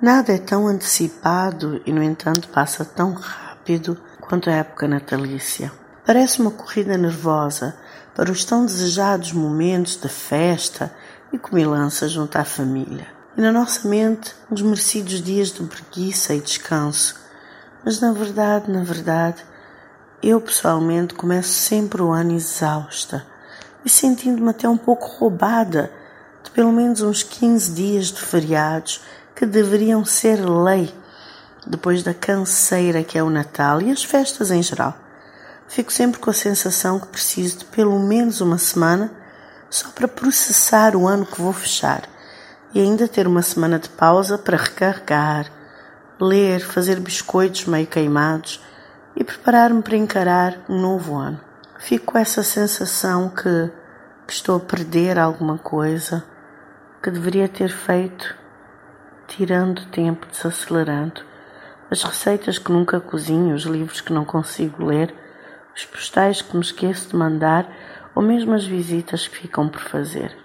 Nada é tão antecipado e, no entanto, passa tão rápido quanto a época natalícia. Parece uma corrida nervosa para os tão desejados momentos de festa e comilança junto à família. E na nossa mente, uns merecidos dias de preguiça e descanso. Mas na verdade, na verdade, eu pessoalmente começo sempre o ano exausta e sentindo-me até um pouco roubada de pelo menos uns 15 dias de feriados que deveriam ser lei depois da canseira que é o Natal e as festas em geral. Fico sempre com a sensação que preciso de pelo menos uma semana só para processar o ano que vou fechar e ainda ter uma semana de pausa para recarregar, ler, fazer biscoitos meio queimados e preparar-me para encarar um novo ano. Fico com essa sensação que, que estou a perder alguma coisa que deveria ter feito tirando tempo, desacelerando. As receitas que nunca cozinho, os livros que não consigo ler, os postais que me esqueço de mandar ou mesmo as visitas que ficam por fazer.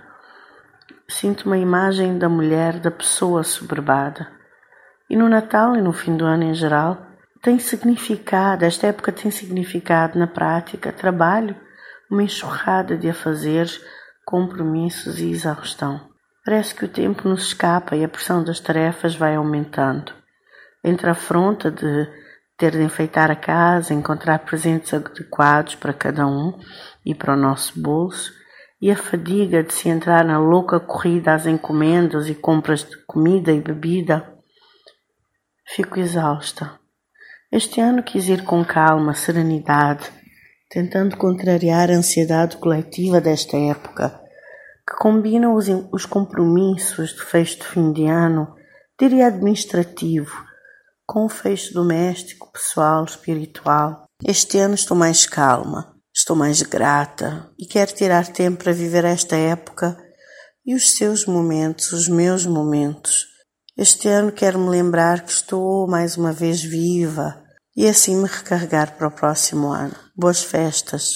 Sinto uma imagem da mulher, da pessoa soberbada. E no Natal e no fim do ano em geral, tem significado, esta época tem significado na prática, trabalho, uma enxurrada de afazeres, compromissos e exaustão. Parece que o tempo nos escapa e a pressão das tarefas vai aumentando. Entre a afronta de ter de enfeitar a casa, encontrar presentes adequados para cada um e para o nosso bolso, e a fadiga de se entrar na louca corrida às encomendas e compras de comida e bebida, fico exausta. Este ano quis ir com calma, serenidade, tentando contrariar a ansiedade coletiva desta época que combinam os, os compromissos de fecho de fim de ano, diria administrativo, com o fecho doméstico, pessoal, espiritual. Este ano estou mais calma, estou mais grata e quero tirar tempo para viver esta época e os seus momentos, os meus momentos. Este ano quero me lembrar que estou mais uma vez viva e assim me recarregar para o próximo ano. Boas festas!